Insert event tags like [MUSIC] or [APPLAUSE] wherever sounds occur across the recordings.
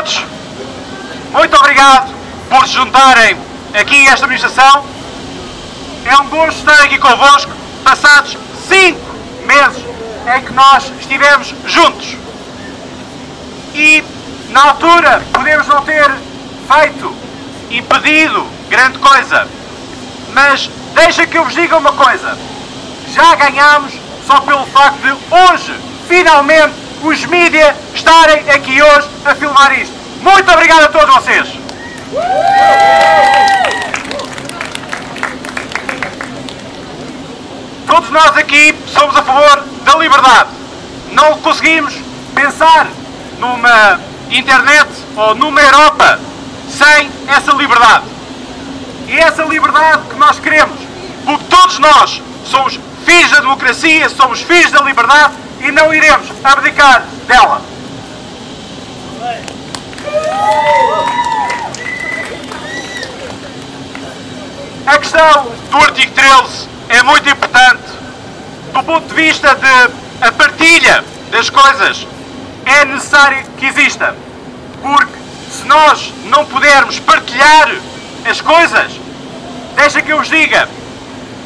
todos. Muito obrigado por se juntarem aqui a esta administração. É um gosto estar aqui convosco, passados cinco meses em que nós estivemos juntos. E na altura podemos não ter feito, impedido grande coisa, mas deixa que eu vos diga uma coisa. Já ganhámos só pelo facto de hoje, finalmente, os mídias estarem aqui hoje a filmar isto. Muito obrigado a todos vocês. Todos nós aqui somos a favor da liberdade. Não conseguimos pensar numa internet ou numa Europa sem essa liberdade. E essa liberdade que nós queremos, porque todos nós somos filhos da democracia, somos filhos da liberdade e não iremos abdicar dela. A questão do artigo 13 é muito importante do ponto de vista de a partilha das coisas. É necessário que exista, porque se nós não pudermos partilhar as coisas, deixa que eu vos diga,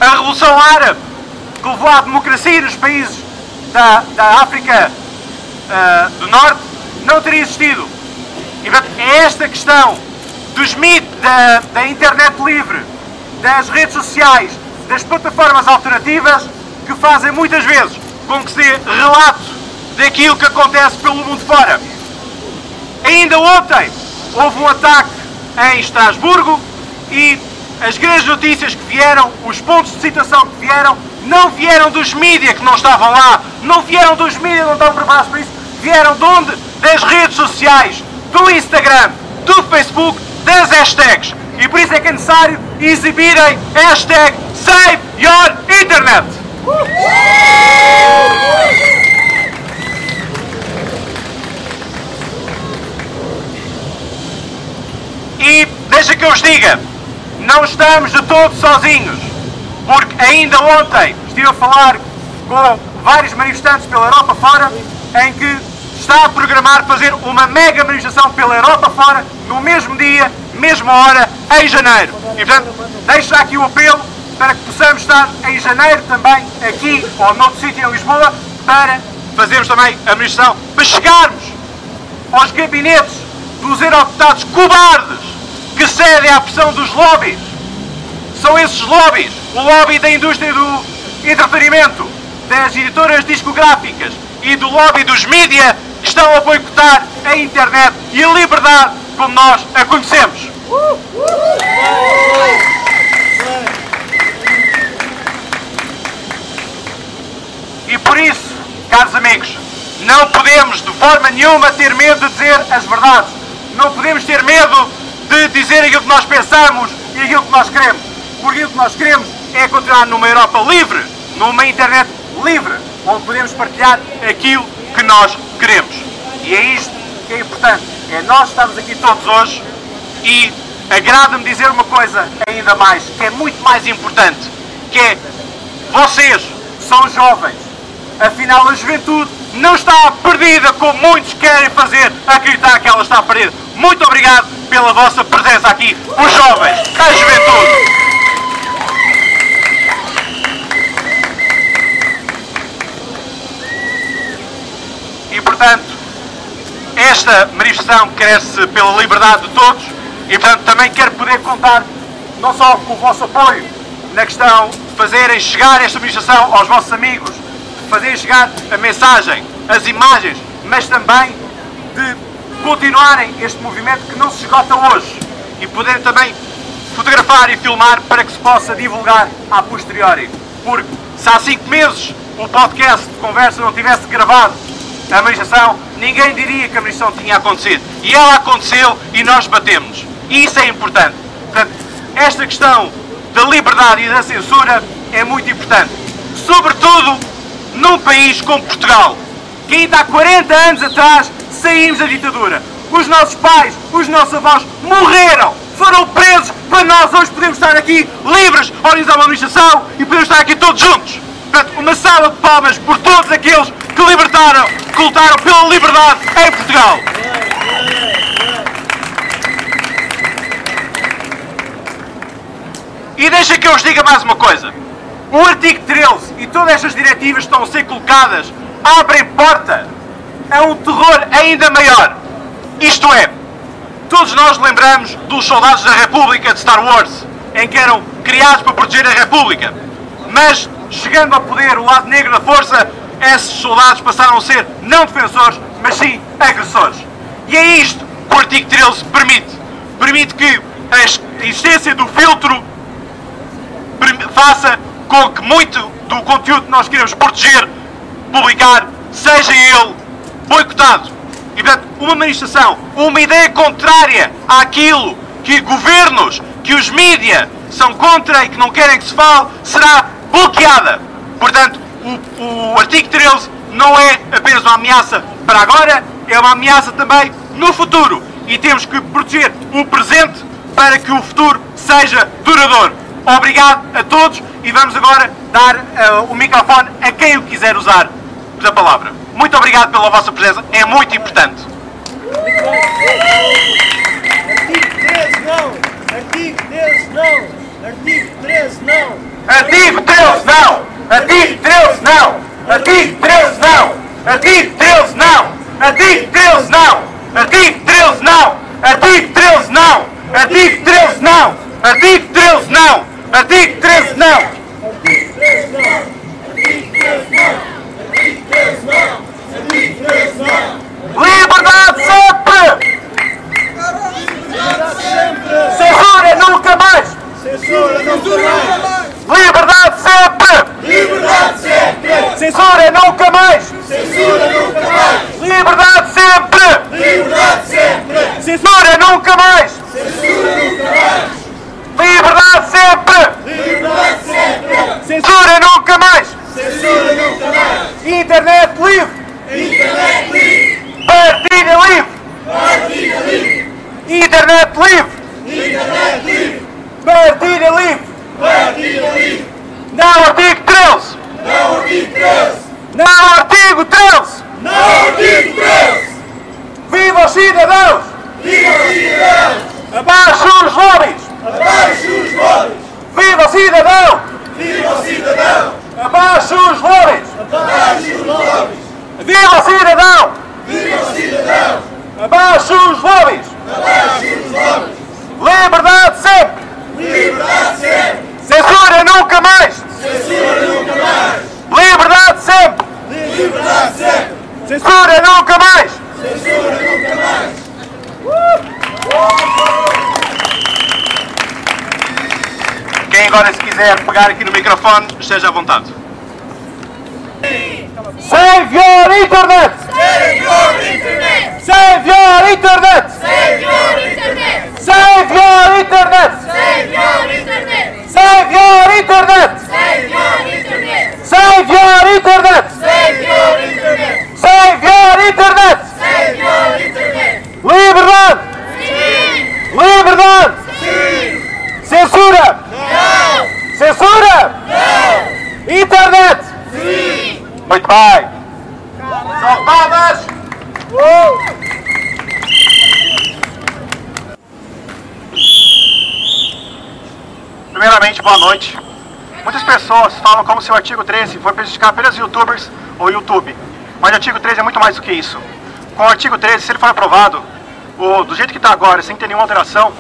a Revolução Árabe que levou à democracia nos países da, da África uh, do Norte não teria existido. E é esta questão dos mitos da, da internet livre, das redes sociais, das plataformas alternativas que fazem muitas vezes com que se relato daquilo que acontece pelo mundo fora. Ainda ontem houve um ataque em Estrasburgo e as grandes notícias que vieram, os pontos de citação que vieram, não vieram dos mídias que não estavam lá, não vieram dos mídias que não estavam preparados para isso, vieram de onde? Das redes sociais, do Instagram, do Facebook, das hashtags. E por isso é que é necessário exibirem hashtag Save Your Internet. E deixa que eu vos diga, não estamos de todos sozinhos, porque ainda ontem estive a falar com vários manifestantes pela Europa fora, em que está a programar fazer uma mega manifestação pela Europa fora, no mesmo dia, mesma hora, em janeiro. E portanto, deixo aqui o apelo para que possamos estar em janeiro também, aqui ou noutro sítio em Lisboa, para fazermos também a manifestação, para chegarmos aos gabinetes dos eurodeputados cobardes que cedem à pressão dos lobbies. São esses lobbies, o lobby da indústria do entretenimento, das editoras discográficas e do lobby dos mídia, que estão a boicotar a internet e a liberdade como nós a conhecemos. E por isso, caros amigos, não podemos de forma nenhuma ter medo de dizer as verdades. Não podemos ter medo de dizer aquilo que nós pensamos e aquilo que nós queremos. Porque aquilo que nós queremos é continuar numa Europa livre, numa internet livre, onde podemos partilhar aquilo que nós queremos. E é isto que é importante. É nós estamos aqui todos hoje e agrada-me dizer uma coisa ainda mais, que é muito mais importante, que é vocês são jovens. Afinal, a juventude não está perdida como muitos querem fazer acreditar que ela está perdida. Muito obrigado pela vossa presença aqui, os jovens, a juventude. Portanto, esta manifestação quer-se pela liberdade de todos e portanto também quero poder contar não só com o vosso apoio na questão de fazerem chegar esta manifestação aos vossos amigos, de fazerem chegar a mensagem, as imagens, mas também de continuarem este movimento que não se esgota hoje e poderem também fotografar e filmar para que se possa divulgar a posteriori. Porque se há cinco meses o podcast de conversa não tivesse gravado a manifestação, ninguém diria que a manifestação tinha acontecido. E ela aconteceu e nós batemos. E isso é importante. Portanto, esta questão da liberdade e da censura é muito importante. Sobretudo num país como Portugal, que ainda há 40 anos atrás saímos da ditadura. Os nossos pais, os nossos avós morreram, foram presos para nós hoje podermos estar aqui livres organizar uma manifestação e podemos estar aqui todos juntos. Portanto, uma sala de palmas por todos aqueles que libertaram, que lutaram pela liberdade em Portugal. E deixa que eu vos diga mais uma coisa. O artigo 13 e todas estas diretivas que estão a ser colocadas abrem porta a um terror ainda maior. Isto é, todos nós lembramos dos soldados da República de Star Wars, em que eram criados para proteger a República. Mas, chegando ao poder, o lado negro da força esses soldados passaram a ser não defensores, mas sim agressores. E é isto que o artigo 13 permite. Permite que a existência do filtro faça com que muito do conteúdo que nós queremos proteger, publicar, seja ele boicotado. E, portanto, uma manifestação, uma ideia contrária àquilo que governos, que os mídias são contra e que não querem que se fale, será bloqueada. Portanto, o, o artigo 13 não é apenas uma ameaça para agora, é uma ameaça também no futuro. E temos que proteger o presente para que o futuro seja duradouro. Obrigado a todos e vamos agora dar uh, o microfone a quem o quiser usar da palavra. Muito obrigado pela vossa presença, é muito importante. Artigo 13 não! Artigo 13 não! Artigo 13 não! Artigo 13 não! Artigo 13 não! Artigo 13 não! Artigo 13 não! Artigo 13 não! Artigo 13 não! Artigo 13 não! Artigo 13 não! Artigo 13 não! Artigo 13 não! Artigo 13 não! Artigo 13 não! 13 não! Liberdade sempre! Liberdade sempre! Censura nunca mais! Censura nunca mais! Liberdade sempre! Liberdade sempre! Censura nunca mais! Censura nunca mais! Liberdade sempre! Liberdade sempre! Censura nunca mais! Censura nunca mais! Liberdade sempre! Liberdade sempre! Censura nunca mais! Censura nunca mais! Internet livre! Internet livre! Partilha livre! Partilha livre! Internet livre! Internet livre! Partilha livre! Partilha livre! Não artigo 13! Não artigo 13! Não artigo 13! Não artigo 13! Viva os cidadãos! Viva os cidadãos! Abaixo os lobbies! Abaixo os lobbies! Viva o cidadão! Viva o cidadão! Abaixo os lobbies! Abaixo os lobbies! Viva o cidadão! Viva o cidadão! Abaixo os lobbies! Abaixo os lobbies! Liberdade sempre! Liberdade sempre! Censura nunca mais! Censura nunca mais! Liberdade sempre! Liberdade sempre! Censura nunca mais! Censura nunca mais! Quem agora se quiser pegar aqui no microfone, esteja à vontade. Save your internet! Save your internet! Save your internet! Save your internet! Save your internet! Save your internet! Save your internet! Save your internet! Save your internet! Save your internet! Save your internet! Save your internet! Liberdade! Sim! Liberdade! Sim! Censura! Não! Censura! Não! Internet! Sim! Muito bem! Salvadas! Primeiramente, boa noite. Muitas pessoas falam como se o artigo 13 for prejudicar apenas youtubers ou YouTube. Mas o artigo 13 é muito mais do que isso. Com o artigo 13, se ele for aprovado, o, do jeito que está agora, sem ter nenhuma alteração,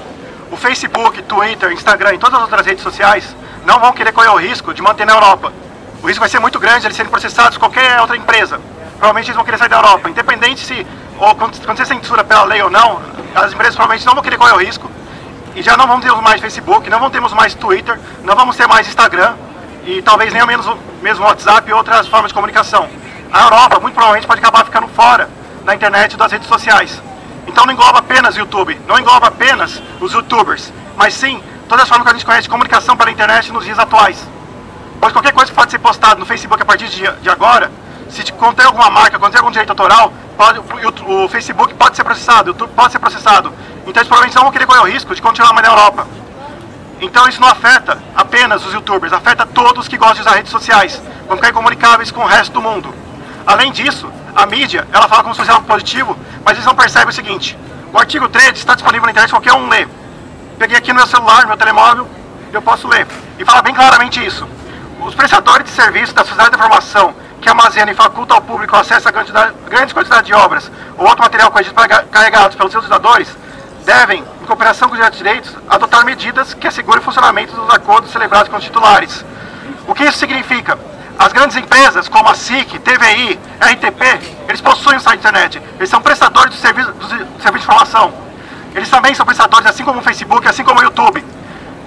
o Facebook, Twitter, Instagram e todas as outras redes sociais não vão querer correr o risco de manter na Europa. O risco vai ser muito grande de eles serem processados qualquer outra empresa. Provavelmente eles vão querer sair da Europa. Independente se, ou quando, quando você censura pela lei ou não, as empresas provavelmente não vão querer correr o risco. E já não vamos ter mais Facebook, não vamos ter mais Twitter, não vamos ter mais Instagram e talvez nem ao menos mesmo WhatsApp e outras formas de comunicação. A Europa muito provavelmente pode acabar ficando fora da internet e das redes sociais. Então não engloba apenas o YouTube, não engloba apenas os youtubers, mas sim todas as formas que a gente conhece de comunicação pela internet nos dias atuais. Pois qualquer coisa que pode ser postada no Facebook a partir de, de agora, se contém alguma marca, contém algum direito autoral, pode, o, o, Facebook pode ser processado, o YouTube pode ser processado. Então eles provavelmente não vão querer correr o risco de continuar mais na Europa. Então isso não afeta apenas os youtubers, afeta todos que gostam de usar redes sociais, vão ficar incomunicáveis com o resto do mundo. Além disso, a mídia, ela fala como se fosse algo positivo, mas eles não percebem o seguinte, o artigo 13 está disponível na internet, qualquer um lê. Peguei aqui no meu celular, no meu telemóvel, eu posso ler. E fala bem claramente isso. Os prestadores de serviço da sociedade de informação que armazena e faculta ao público acesso a grandes quantidades de obras ou outro material corrigido carregados pelos seus usadores devem, em cooperação com os direitos, adotar medidas que assegurem o funcionamento dos acordos celebrados com os titulares. O que isso significa? As grandes empresas, como a SIC, TVI, RTP, eles possuem o site internet. Eles são prestadores de serviço, do serviço de informação. Eles também são prestadores, assim como o Facebook, assim como o YouTube.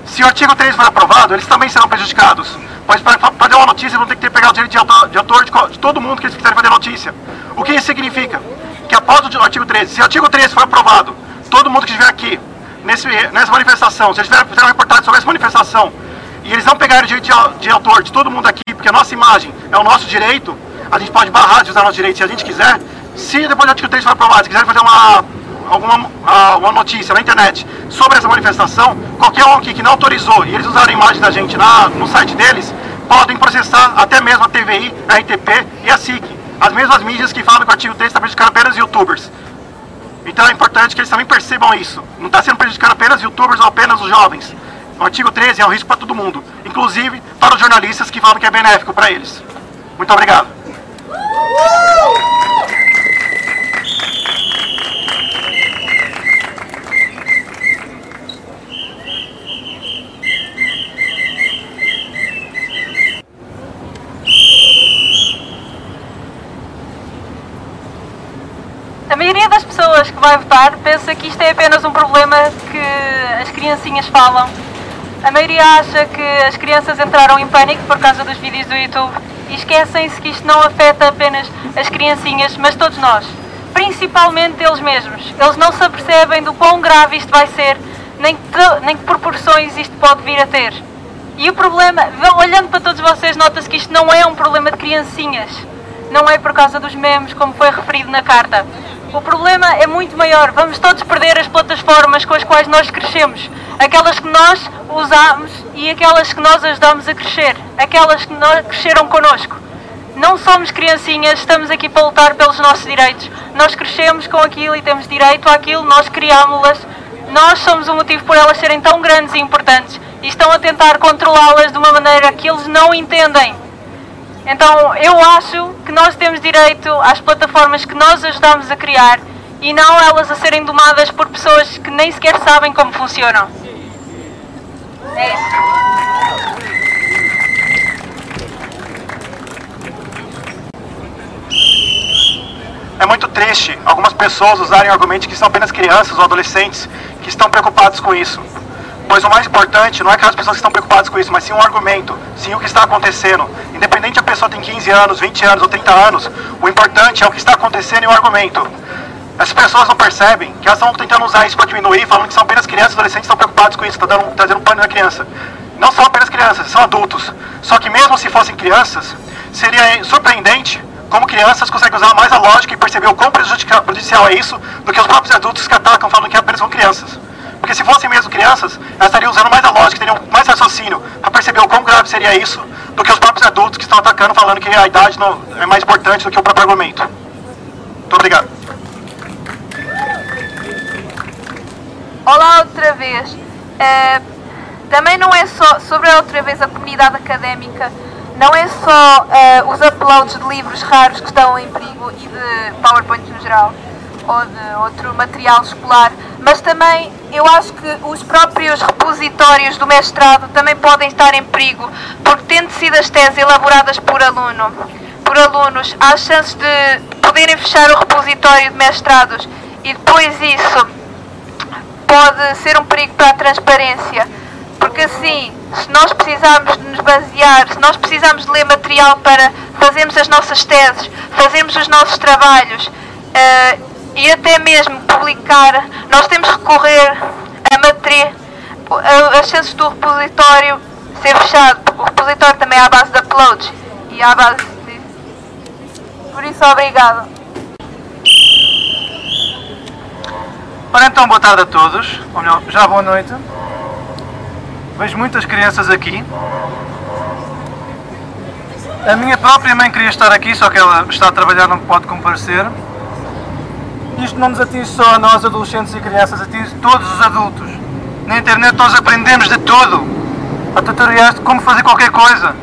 Se o artigo 3 for aprovado, eles também serão prejudicados. Pois para fazer uma notícia vão ter que ter pegar o direito de autor, de, autor de, de, todo mundo que eles quiserem fazer notícia. O que isso significa? Que após o artigo 13, se o artigo 13 for aprovado, todo mundo que estiver aqui, nesse, nessa manifestação, se eles fizeram uma reportagem sobre essa manifestação, e eles não pegaram o direito de, de autor de todo mundo aqui, porque a nossa imagem é o nosso direito, a gente pode barrar de usar nosso direito se a gente quiser. Se depois do artigo 3 for aprovado, se quiserem fazer uma, alguma uma notícia na internet sobre essa manifestação, qualquer um aqui que não autorizou e eles usaram a imagem da gente na, no site deles, podem processar até mesmo a TVI, a RTP e a SIC. As mesmas mídias que falam que o artigo 3 está prejudicando apenas youtubers. Então é importante que eles também percebam isso. Não está sendo prejudicado apenas youtubers ou apenas os jovens. O artigo 13 é um risco para todo mundo, inclusive para os jornalistas que falam que é benéfico para eles. Muito obrigado. A maioria das pessoas que vai votar pensa que isto é apenas um problema que as criancinhas falam. A maioria acha que as crianças entraram em pânico por causa dos vídeos do YouTube e esquecem-se que isto não afeta apenas as criancinhas, mas todos nós. Principalmente eles mesmos. Eles não se apercebem do quão grave isto vai ser, nem que, nem que proporções isto pode vir a ter. E o problema, olhando para todos vocês, nota-se que isto não é um problema de criancinhas. Não é por causa dos memes, como foi referido na carta. O problema é muito maior. Vamos todos perder as plataformas com as quais nós crescemos. Aquelas que nós usamos e aquelas que nós ajudamos a crescer. Aquelas que cresceram connosco. Não somos criancinhas, estamos aqui para lutar pelos nossos direitos. Nós crescemos com aquilo e temos direito àquilo, nós criámos-las. Nós somos o motivo por elas serem tão grandes e importantes e estão a tentar controlá-las de uma maneira que eles não entendem. Então eu acho que nós temos direito às plataformas que nós ajudamos a criar e não elas a serem domadas por pessoas que nem sequer sabem como funcionam. É isso. É muito triste algumas pessoas usarem argumentos que são apenas crianças ou adolescentes que estão preocupados com isso. Pois o mais importante não é aquelas pessoas que estão preocupadas com isso, mas sim um argumento, sim o que está acontecendo. Independente a pessoa tem 15 anos, 20 anos ou 30 anos, o importante é o que está acontecendo e o argumento. Essas pessoas não percebem que elas estão tentando usar isso para diminuir, falando que são apenas crianças, adolescentes estão preocupados com isso, dando, trazendo pânico na criança. Não são apenas crianças, são adultos. Só que mesmo se fossem crianças, seria surpreendente como crianças conseguem usar mais a lógica e perceber o quão prejudicial é isso do que os próprios adultos que atacam falando que apenas são crianças. Porque se fossem mesmo crianças, elas estariam usando mais a lógica, teriam mais raciocínio para perceber o quão grave seria isso do que os próprios adultos que estão atacando falando que a idade não é mais importante do que o próprio argumento. Muito obrigado. Olá outra vez. Uh, também não é só sobre outra vez a comunidade académica, não é só uh, os uploads de livros raros que estão em perigo e de PowerPoint no geral ou de outro material escolar, mas também eu acho que os próprios repositórios do mestrado também podem estar em perigo, porque tendo sido as teses elaboradas por aluno, por alunos, há chances de poderem fechar o repositório de mestrados. E depois isso pode ser um perigo para a transparência, porque assim, se nós precisarmos de nos basear, se nós precisarmos de ler material para fazermos as nossas teses, fazermos os nossos trabalhos, uh, e até mesmo publicar, nós temos que recorrer a matéria, as chances do repositório ser fechado, porque o repositório também é à base de uploads e à base disso. Por isso, obrigado. Ora então, boa tarde a todos, ou melhor, já boa noite. Vejo muitas crianças aqui. A minha própria mãe queria estar aqui, só que ela está a trabalhar, não pode comparecer. Isto não nos atinge só a nós, adolescentes e crianças, atinge todos os adultos. Na internet nós aprendemos de tudo. há tutoriais de como fazer qualquer coisa.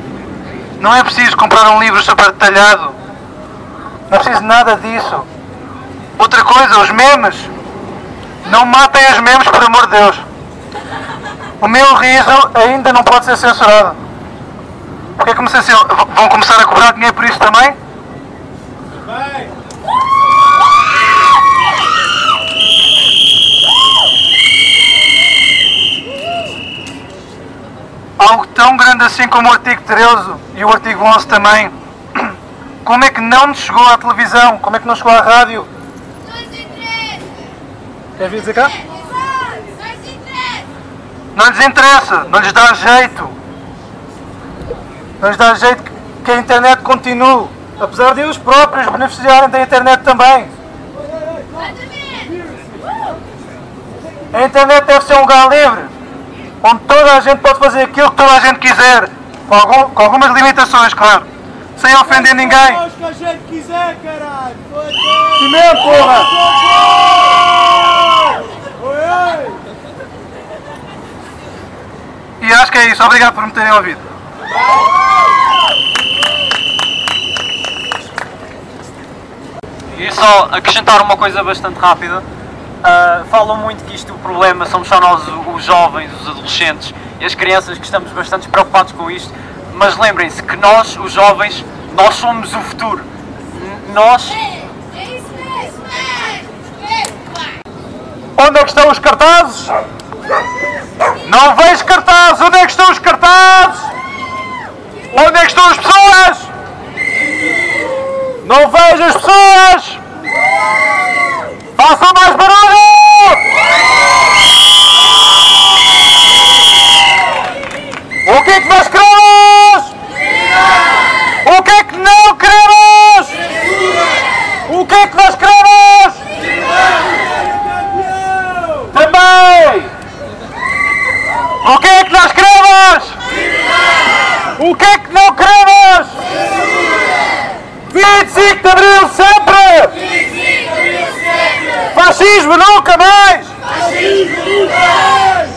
Não é preciso comprar um livro super detalhado. Não é preciso nada disso. Outra coisa, os memes. Não matem os memes, por amor de Deus. O meu riso ainda não pode ser censurado. Porque como se vão começar a cobrar dinheiro por isso também? Algo tão grande assim como o artigo 13 e o artigo 11 também. [CLEARS THROAT] Como é que não nos chegou à televisão? Como é que não chegou à rádio? Queres vir dizer cá? Não lhes interessa, não lhes dá jeito. Não lhes dá jeito que a internet continue. Apesar de eles próprios beneficiarem da internet também. A internet deve ser um lugar livre, onde toda a gente pode fazer aquilo que toda a gente quiser, com, algum- com algumas limitações, claro, sem ofender ninguém. Faz o que a gente quiser, caralho! Mesmo, porra! E acho que é isso. Obrigado por me terem ouvido. E só acrescentar uma coisa bastante rápida. Ah, falam muito que isto o problema somos só nós os jovens, os adolescentes e as crianças que estamos bastante preocupados com isto. Mas lembrem-se que nós, os jovens, nós somos o futuro. N- Nós Onde é que estão os cartazes? Não vejo cartazes! Onde é que estão os cartazes? Onde é que estão as pessoas? Não vejo as pessoas! Façam mais barulho! O que é que nós queremos? O que é que não queremos? O que é que nós queremos? Também! O que é que nós queremos? O que é que não queremos? 25 de Abril sempre! Fascismo nunca mais!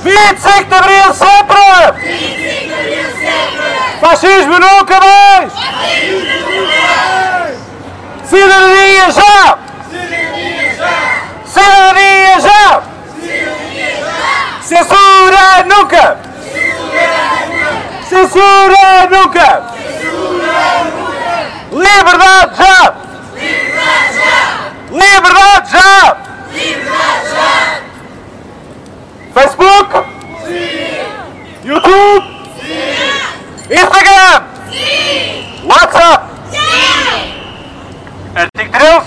25 de Abril sempre! Fascismo nunca mais! Cidadania já! Cidadania já! Censura nunca! Censura nunca! Liberdade já! Liberdade já! Facebook? YouTube? Instagram? WhatsApp? Artigo 13?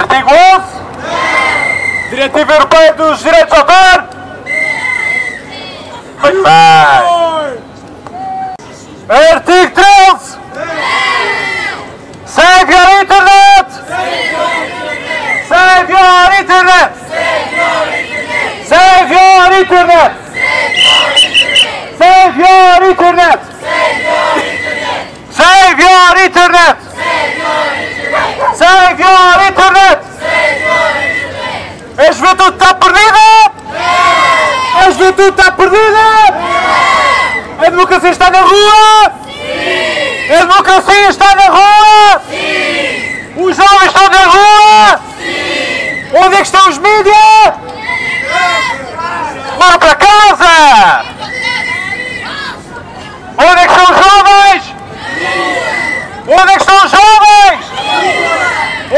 Artigo 11? Diretiva Europeia dos Direitos de Bye bye! Ertik Triumph! Juventude está perdida! A democracia está na rua! A democracia está na rua! Os jovens estão na rua! Onde é que estão os mídias? Vão para casa! Onde é que estão os jovens? Onde é que estão os jovens?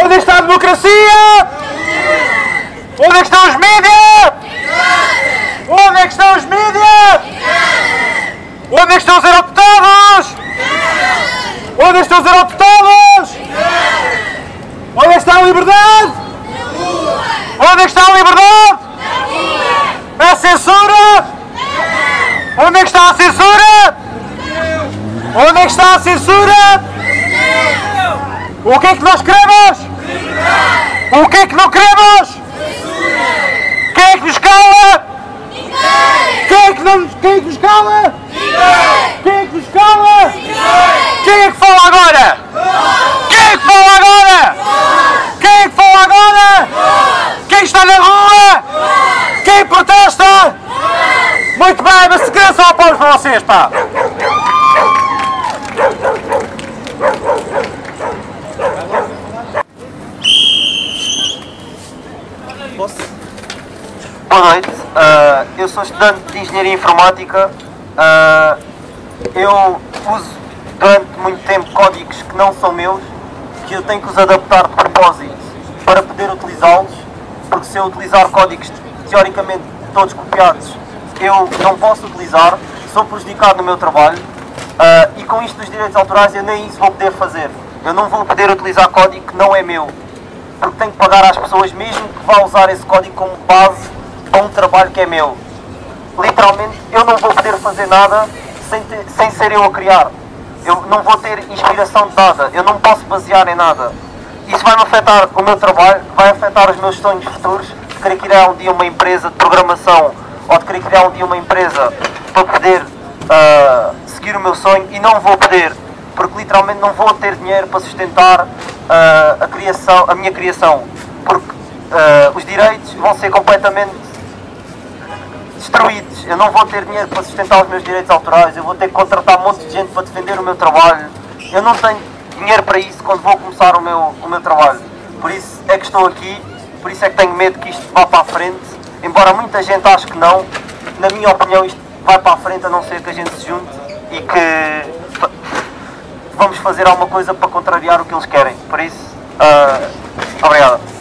Onde está a democracia? Onde é que estão os mídias? Onde é que estão os mídias? Onde é que estão os aeroportados? Onde estão os aeroportados? Onde está a liberdade? Onde está a liberdade? A censura? Onde está a censura? Onde está a censura? O que é que nós queremos? O que é que não queremos? Quem é que nos cala? Quem é quem é que nos cala? Quem é que nos cala? Quem é que fala agora? Quem é que fala agora? Quem é que fala agora? Quem está na rua? Quem protesta? Muito bem, mas segurança ao povo para vocês, pá! Boa noite, Ah, eu sou estudante de Engenharia Informática. Ah, eu uso durante muito tempo códigos que não são meus, que eu tenho que os adaptar de propósito para poder utilizá-los, porque se eu utilizar códigos teoricamente todos copiados, eu não posso utilizar, sou prejudicado no meu trabalho ah, e com isto dos direitos autorais eu nem isso vou poder fazer. Eu não vou poder utilizar código que não é meu porque tenho que pagar às pessoas mesmo que vá usar esse código como base para um trabalho que é meu. Literalmente, eu não vou poder fazer nada sem, ter- sem ser eu a criar. Eu não vou ter inspiração de nada, eu não posso basear em nada. Isso vai-me afetar o meu trabalho, vai afetar os meus sonhos futuros, de querer criar um dia uma empresa de programação ou de querer criar um dia uma empresa para poder ah, seguir o meu sonho e não vou poder, porque literalmente não vou ter dinheiro para sustentar ah, a, criação, a minha criação, porque ah, os direitos vão ser completamente destruídos. Eu não vou ter dinheiro para sustentar os meus direitos autorais, eu vou ter que contratar um monte de gente para defender o meu trabalho. Eu não tenho dinheiro para isso quando vou começar o meu, o meu trabalho. Por isso é que estou aqui, por isso é que tenho medo que isto vá para a frente, embora muita gente ache que não, na minha opinião isto vai para a frente a não ser que a gente se junte e que vamos fazer alguma coisa para contrariar o que eles querem. Por isso, ah, obrigado.